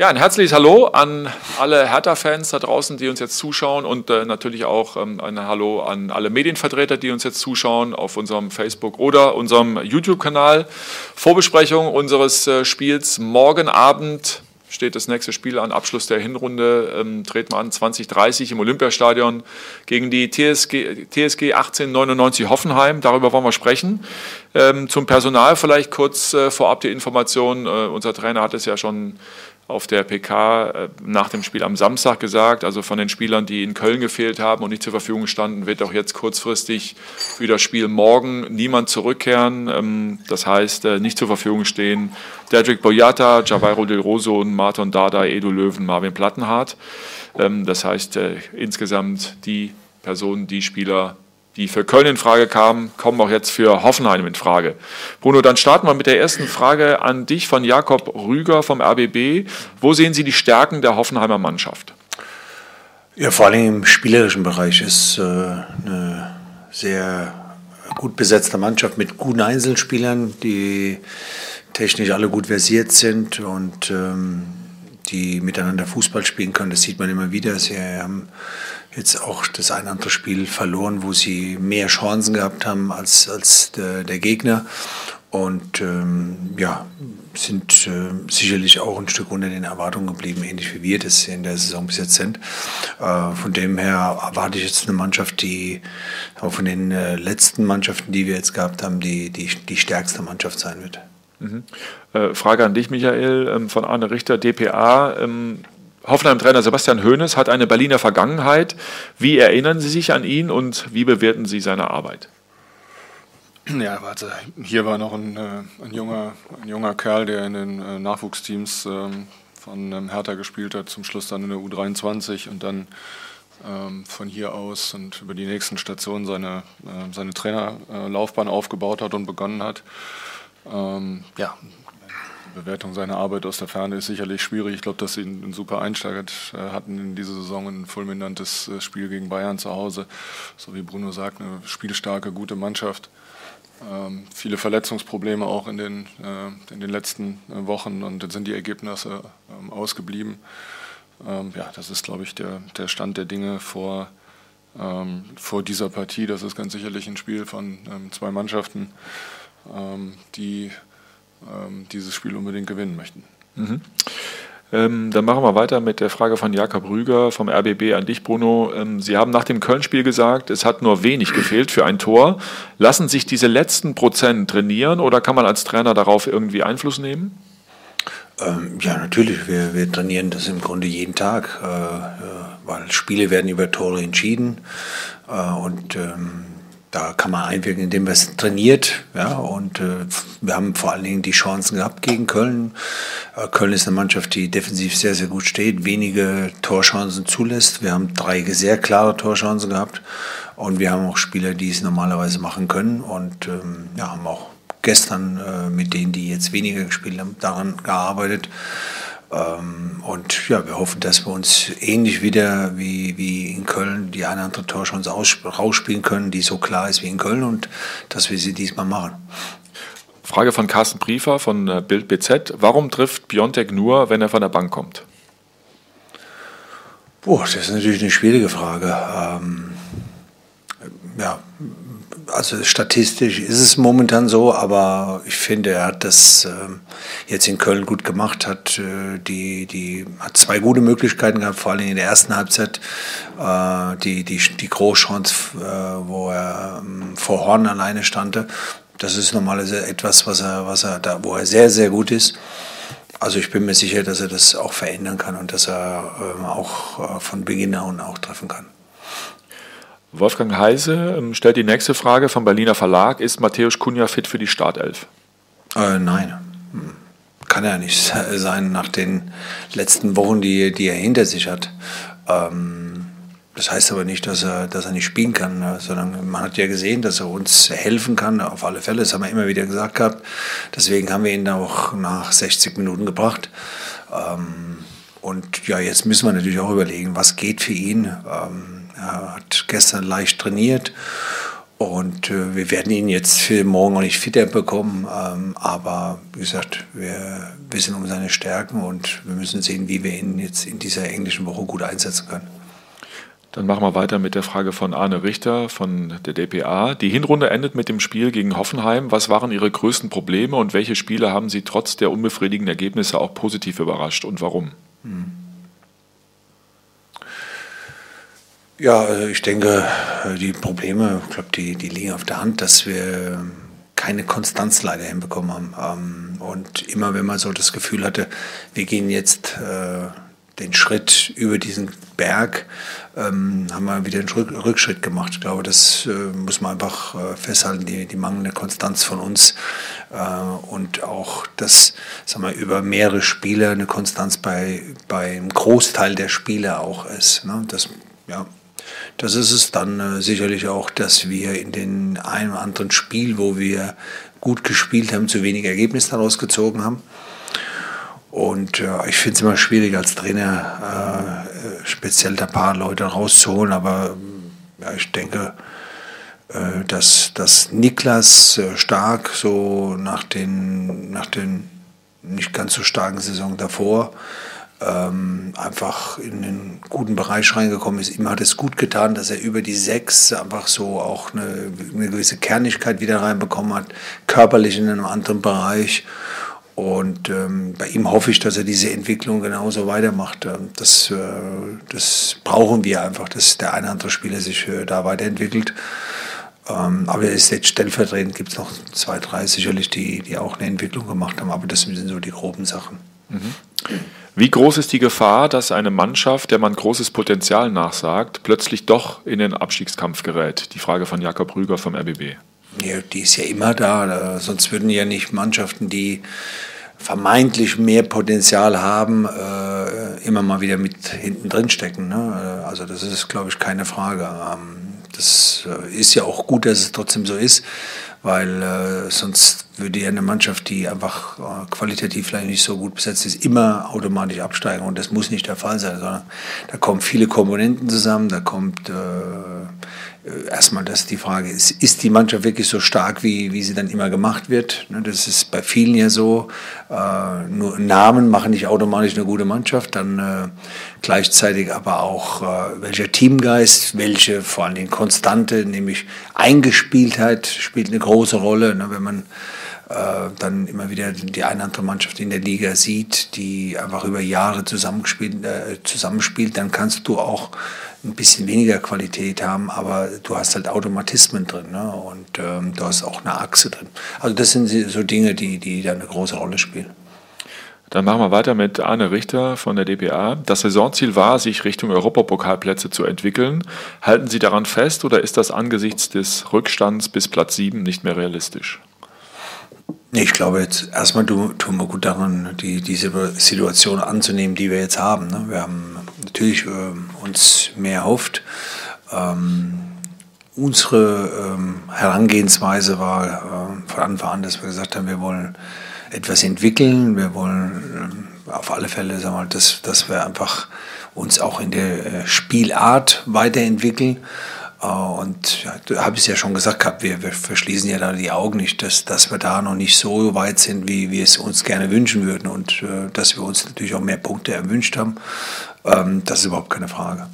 Ja, ein herzliches Hallo an alle Hertha-Fans da draußen, die uns jetzt zuschauen und äh, natürlich auch ähm, ein Hallo an alle Medienvertreter, die uns jetzt zuschauen auf unserem Facebook oder unserem YouTube-Kanal. Vorbesprechung unseres äh, Spiels morgen Abend steht das nächste Spiel an, Abschluss der Hinrunde, ähm, treten wir an 2030 im Olympiastadion gegen die TSG, TSG 1899 Hoffenheim. Darüber wollen wir sprechen. Ähm, zum Personal vielleicht kurz äh, vorab die Information. Äh, unser Trainer hat es ja schon auf der PK äh, nach dem Spiel am Samstag gesagt. Also von den Spielern, die in Köln gefehlt haben und nicht zur Verfügung standen, wird auch jetzt kurzfristig für das Spiel morgen niemand zurückkehren. Ähm, das heißt, äh, nicht zur Verfügung stehen Dedrick Boyata, Javairo Del Rosso, Martin Dada, Edu Löwen, Marvin Plattenhardt. Ähm, das heißt, äh, insgesamt die Personen, die Spieler, die für Köln in Frage kamen, kommen auch jetzt für Hoffenheim in Frage. Bruno, dann starten wir mit der ersten Frage an dich von Jakob Rüger vom RBB. Wo sehen Sie die Stärken der Hoffenheimer Mannschaft? Ja, vor allem im spielerischen Bereich ist äh, eine sehr gut besetzte Mannschaft mit guten Einzelspielern, die technisch alle gut versiert sind und ähm, die miteinander Fußball spielen können. Das sieht man immer wieder. Sie haben jetzt auch das ein andere Spiel verloren, wo sie mehr Chancen gehabt haben als, als der, der Gegner. Und ähm, ja, sind äh, sicherlich auch ein Stück unter den Erwartungen geblieben, ähnlich wie wir das in der Saison bis jetzt sind. Äh, von dem her erwarte ich jetzt eine Mannschaft, die auch von den äh, letzten Mannschaften, die wir jetzt gehabt haben, die, die, die stärkste Mannschaft sein wird. Mhm. Äh, Frage an dich, Michael, ähm, von Arne Richter, dpa. Ähm, Hoffenheim-Trainer Sebastian Hoeneß hat eine Berliner Vergangenheit. Wie erinnern Sie sich an ihn und wie bewerten Sie seine Arbeit? Ja, warte, hier war noch ein, äh, ein, junger, ein junger Kerl, der in den äh, Nachwuchsteams ähm, von ähm, Hertha gespielt hat, zum Schluss dann in der U23 und dann ähm, von hier aus und über die nächsten Stationen seine, äh, seine Trainerlaufbahn aufgebaut hat und begonnen hat. ja, Bewertung seiner Arbeit aus der Ferne ist sicherlich schwierig. Ich glaube, dass sie einen, super Einsteiger äh, hatten in dieser Saison, ein fulminantes äh, Spiel gegen Bayern zu Hause. So wie Bruno sagt, eine spielstarke, gute Mannschaft. Ähm, viele Verletzungsprobleme auch in den, äh, in den letzten äh, Wochen und dann sind die Ergebnisse ähm, ausgeblieben. Ähm, ja, das ist, glaube ich, der, der Stand der Dinge vor, ähm, vor dieser Partie. Das ist ganz sicherlich ein Spiel von ähm, zwei Mannschaften, ähm, die dieses Spiel unbedingt gewinnen möchten. Mhm. Ähm, dann machen wir weiter mit der Frage von Jakob Rüger vom RBB an dich, Bruno. Ähm, Sie haben nach dem Köln-Spiel gesagt, es hat nur wenig gefehlt für ein Tor. Lassen sich diese letzten Prozent trainieren oder kann man als Trainer darauf irgendwie Einfluss nehmen? Ähm, ja, natürlich. Wir, wir, trainieren das im Grunde jeden Tag, äh, äh weil Spiele werden über Tore entschieden. Äh, und ähm, da kann man einwirken, indem man es trainiert. Ja, und äh, wir haben vor allen Dingen die Chancen gehabt gegen Köln. Äh, Köln ist eine Mannschaft, die defensiv sehr, sehr gut steht, wenige Torchancen zulässt. Wir haben drei sehr klare Torchancen gehabt. Und wir haben auch Spieler, die es normalerweise machen können. Und ähm, ja, haben auch gestern äh, mit denen, die jetzt weniger gespielt haben, daran gearbeitet. Ähm, und ja, wir hoffen, dass wir uns ähnlich wieder wie, wie in Köln die eine oder andere Torchance rausspielen können, die so klar ist wie in Köln und dass wir sie diesmal machen. Frage von Carsten Briefer von äh, Bild BZ. Warum trifft Biontek nur, wenn er von der Bank kommt? Boah, das ist natürlich eine schwierige Frage. Ähm, ja, also statistisch ist es momentan so, aber ich finde, er hat das äh, jetzt in Köln gut gemacht, hat äh, die, die hat zwei gute Möglichkeiten gehabt, vor allem in der ersten Halbzeit äh, die, die, die Großchance, äh, wo er ähm, vor Horn alleine stand. Das ist normalerweise etwas, was er, was er da, wo er sehr, sehr gut ist. Also ich bin mir sicher, dass er das auch verändern kann und dass er ähm, auch äh, von Beginn an auch treffen kann. Wolfgang Heise ähm, stellt die nächste Frage vom Berliner Verlag. Ist Matthäus Kunja fit für die Startelf? Äh, nein, hm. kann er nicht sein nach den letzten Wochen, die, die er hinter sich hat. Ähm, das heißt aber nicht, dass er, dass er nicht spielen kann, ne? sondern man hat ja gesehen, dass er uns helfen kann, auf alle Fälle. Das haben wir immer wieder gesagt gehabt. Deswegen haben wir ihn auch nach 60 Minuten gebracht. Ähm, und ja, jetzt müssen wir natürlich auch überlegen, was geht für ihn. Ähm, er hat gestern leicht trainiert Und äh, wir werden ihn jetzt für morgen noch nicht fitter bekommen. Ähm, aber wie gesagt, wir wissen um seine Stärken und wir müssen sehen, wie wir ihn jetzt in dieser englischen Woche gut einsetzen können. Dann machen wir weiter mit der Frage von Arne Richter von der DPA. Die Hinrunde endet mit dem Spiel gegen Hoffenheim. Was waren Ihre größten Probleme und welche Spiele haben Sie trotz der unbefriedigenden Ergebnisse auch positiv überrascht und warum? Hm. Ja, also ich denke, die Probleme, ich glaube, die, die liegen auf der Hand, dass wir keine Konstanz leider hinbekommen haben. Ähm, und immer wenn man so das Gefühl hatte, wir gehen jetzt äh, den Schritt über diesen Berg, ähm, haben wir wieder einen Rückschritt gemacht. Ich glaube, das äh, muss man einfach äh, festhalten, die, die mangelnde Konstanz von uns und auch das, sagen wir, über mehrere Spiele eine Konstanz bei, beim Großteil der Spiele auch ist. Ne? Das, ja, das ist es dann äh, sicherlich auch, dass wir in den einem oder anderen Spiel, wo wir gut gespielt haben, zu wenig Ergebnis daraus gezogen haben. Und äh, ich finde es immer schwierig als Trainer, äh, speziell da ein paar Leute rauszuholen, aber ja, ich denke, äh, dass, dass Niklas äh, Stark so nach den, nach den nicht ganz so starken Saison davor ähm, einfach in einen guten Bereich reingekommen ist. Ihm hat es gut getan, dass er über die sechs einfach so auch eine, eine gewisse Kernigkeit wieder reinbekommen hat, körperlich in einem anderen Bereich. Und ähm, bei ihm hoffe ich, dass er diese Entwicklung genauso weitermacht. Ähm, das, äh, das brauchen wir einfach, dass der eine oder andere Spieler sich äh, da weiterentwickelt. Ähm, aber er ist jetzt stellvertretend, gibt es noch zwei, drei sicherlich, die, die auch eine Entwicklung gemacht haben. Aber das sind so die groben Sachen. Mhm. Wie groß ist die Gefahr, dass eine Mannschaft, der man großes Potenzial nachsagt, plötzlich doch in den Abstiegskampf gerät? Die Frage von Jakob Rüger vom RBB. Ja, die ist ja immer da. Sonst würden ja nicht Mannschaften, die vermeintlich mehr Potenzial haben, äh, immer mal wieder mit hinten drin stecken. Ne? Also das ist, glaube ich, keine Frage. Das äh, ist ja auch gut, dass es trotzdem so ist weil äh, sonst würde ja eine Mannschaft, die einfach äh, qualitativ vielleicht nicht so gut besetzt ist, immer automatisch absteigen. Und das muss nicht der Fall sein, sondern da kommen viele Komponenten zusammen, da kommt äh, erstmal das die Frage, ist, ist die Mannschaft wirklich so stark, wie, wie sie dann immer gemacht wird? Ne, das ist bei vielen ja so. Äh, nur Namen machen nicht automatisch eine gute Mannschaft, dann äh, gleichzeitig aber auch äh, welcher Teamgeist, welche vor allem Dingen Konstante, nämlich Eingespieltheit spielt eine große Rolle. Ne, wenn man äh, dann immer wieder die eine andere Mannschaft in der Liga sieht, die einfach über Jahre zusammenspielt, äh, zusammenspielt, dann kannst du auch ein bisschen weniger Qualität haben, aber du hast halt Automatismen drin ne? und ähm, du hast auch eine Achse drin. Also das sind so Dinge, die, die da eine große Rolle spielen. Dann machen wir weiter mit Arne Richter von der DPA. Das Saisonziel war, sich Richtung Europapokalplätze zu entwickeln. Halten Sie daran fest oder ist das angesichts des Rückstands bis Platz 7 nicht mehr realistisch? Ich glaube jetzt erstmal tun wir gut daran, die, diese Situation anzunehmen, die wir jetzt haben. Ne? Wir haben natürlich äh, uns mehr erhofft. Ähm, unsere ähm, Herangehensweise war äh, von Anfang an, dass wir gesagt haben, wir wollen etwas entwickeln, wir wollen äh, auf alle Fälle, sagen wir, dass, dass wir einfach uns auch in der äh, Spielart weiterentwickeln. Äh, und ja, habe ich ja schon gesagt gehabt, wir, wir, verschließen ja da die Augen nicht, dass, dass wir da noch nicht so weit sind, wie wir es uns gerne wünschen würden und äh, dass wir uns natürlich auch mehr Punkte erwünscht haben. Ähm, das ist überhaupt keine Frage.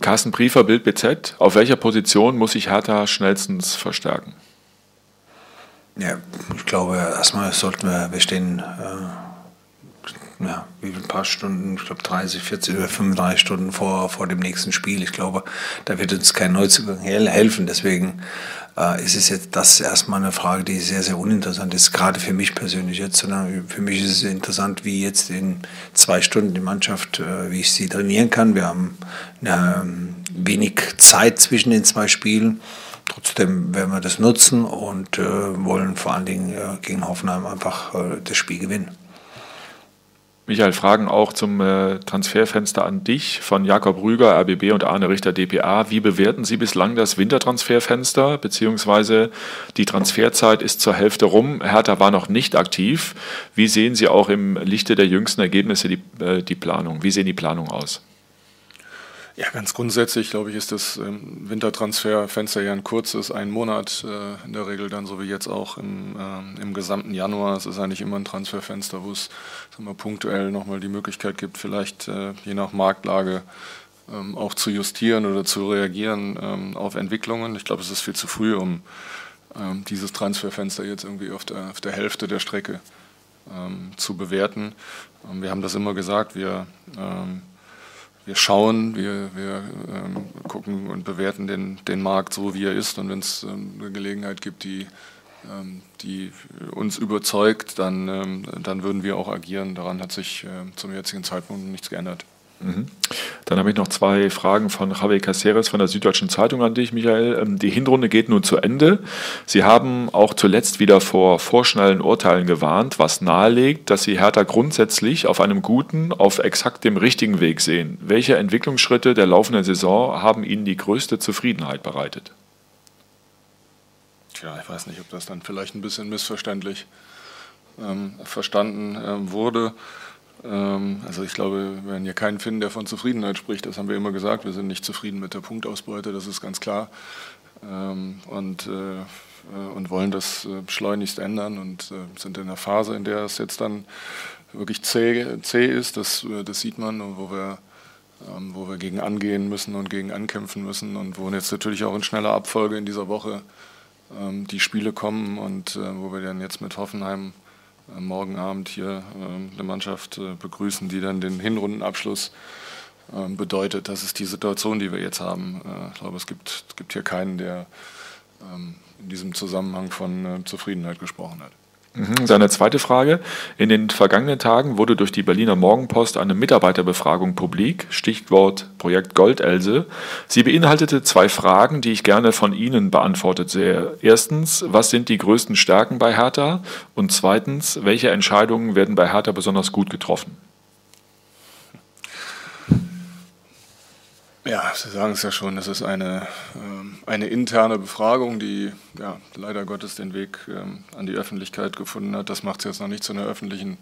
Carsten Briefer, Bild BZ. Auf welcher Position muss sich Hertha schnellstens verstärken? Ja, ich glaube, erstmal sollten wir, wir stehen. Äh, ja, wie ein paar Stunden, ich glaube 30, 40 oder 35 Stunden vor, vor dem nächsten Spiel. Ich glaube, da wird uns kein Neuzugang helfen. Deswegen äh, ist es jetzt das erstmal eine Frage, die sehr, sehr uninteressant ist, gerade für mich persönlich jetzt, sondern für mich ist es interessant, wie jetzt in zwei Stunden die Mannschaft, äh, wie ich sie trainieren kann. Wir haben äh, wenig Zeit zwischen den zwei Spielen. Trotzdem werden wir das nutzen und äh, wollen vor allen Dingen äh, gegen Hoffenheim einfach äh, das Spiel gewinnen. Michael, Fragen auch zum äh, Transferfenster an dich von Jakob Rüger, RBB und Arne Richter, DPA. Wie bewerten Sie bislang das Wintertransferfenster, beziehungsweise die Transferzeit ist zur Hälfte rum, Hertha war noch nicht aktiv. Wie sehen Sie auch im Lichte der jüngsten Ergebnisse die, äh, die Planung? Wie sehen die Planungen aus? Ja, ganz grundsätzlich, glaube ich, ist das ähm, Wintertransferfenster ja ein kurzes, ein Monat äh, in der Regel dann, so wie jetzt auch im, äh, im gesamten Januar. Es ist eigentlich immer ein Transferfenster, wo es punktuell nochmal die Möglichkeit gibt, vielleicht äh, je nach Marktlage ähm, auch zu justieren oder zu reagieren ähm, auf Entwicklungen. Ich glaube, es ist viel zu früh, um ähm, dieses Transferfenster jetzt irgendwie auf der, auf der Hälfte der Strecke ähm, zu bewerten. Wir haben das immer gesagt, wir wir schauen, wir, wir ähm, gucken und bewerten den, den Markt so, wie er ist. Und wenn es ähm, eine Gelegenheit gibt, die, ähm, die uns überzeugt, dann, ähm, dann würden wir auch agieren. Daran hat sich äh, zum jetzigen Zeitpunkt nichts geändert. Mhm. Dann habe ich noch zwei Fragen von Javier Caceres von der Süddeutschen Zeitung an dich, Michael. Ähm, die Hinrunde geht nun zu Ende. Sie haben auch zuletzt wieder vor vorschnellen Urteilen gewarnt, was nahelegt, dass Sie Hertha grundsätzlich auf einem guten, auf exakt dem richtigen Weg sehen. Welche Entwicklungsschritte der laufenden Saison haben Ihnen die größte Zufriedenheit bereitet? Tja, ich weiß nicht, ob das dann vielleicht ein bisschen missverständlich ähm, verstanden ähm, wurde. Ähm, also ich glaube, wir werden hier keinen finden, der von Zufriedenheit spricht. Das haben wir immer gesagt. Wir sind nicht zufrieden mit der Punktausbeute, das ist ganz klar. Ähm, und, äh, und wollen das äh, schleunigst ändern und äh, sind in einer Phase, in der es jetzt dann wirklich zäh, zäh ist. Das, das sieht man, wo wir, ähm, wo wir gegen angehen müssen und gegen ankämpfen müssen und wo jetzt natürlich auch in schneller Abfolge in dieser Woche die Spiele kommen und wo wir dann jetzt mit Hoffenheim morgen Abend hier ähm, eine Mannschaft äh, begrüßen, die dann den Hinrundenabschluss ähm, bedeutet. Das ist die Situation, die wir jetzt haben. Äh, ich glaube, es gibt, es gibt hier keinen, der ähm, in diesem Zusammenhang von äh, Zufriedenheit gesprochen hat. Mhm. Seine zweite Frage. In den vergangenen Tagen wurde durch die Berliner Morgenpost eine Mitarbeiterbefragung publik, Stichwort Projekt Goldelse. Sie beinhaltete zwei Fragen, die ich gerne von Ihnen beantwortet sehe. Erstens, was sind die größten Stärken bei Hertha? Und zweitens, welche Entscheidungen werden bei Hertha besonders gut getroffen? Ja, Sie sagen es ja schon, es ist eine, ähm, eine interne Befragung, die ja, leider Gottes den Weg ähm, an die Öffentlichkeit gefunden hat. Das macht es jetzt noch nicht zu einer öffentlichen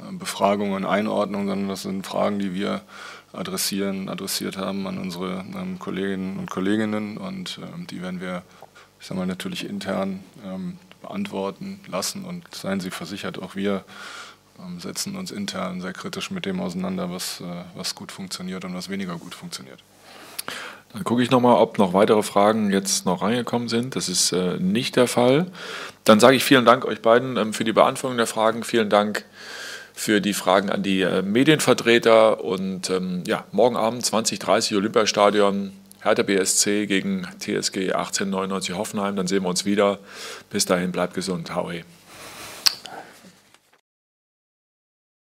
ähm, Befragung und Einordnung, sondern das sind Fragen, die wir adressieren, adressiert haben an unsere Kolleginnen und Kolleginnen und die werden wir, ich sage mal, natürlich intern beantworten lassen und seien Sie versichert, auch wir setzen uns intern sehr kritisch mit dem auseinander, was, äh, was gut funktioniert und was weniger gut funktioniert. Dann gucke ich nochmal, ob noch weitere Fragen jetzt noch reingekommen sind. Das ist äh, nicht der Fall. Dann sage ich vielen Dank euch beiden ähm, für die Beantwortung der Fragen. Vielen Dank für die Fragen an die äh, Medienvertreter. Und ähm, ja, morgen Abend 2030 Olympiastadion, Hertha BSC gegen TSG 1899 Hoffenheim. Dann sehen wir uns wieder. Bis dahin, bleibt gesund. Hau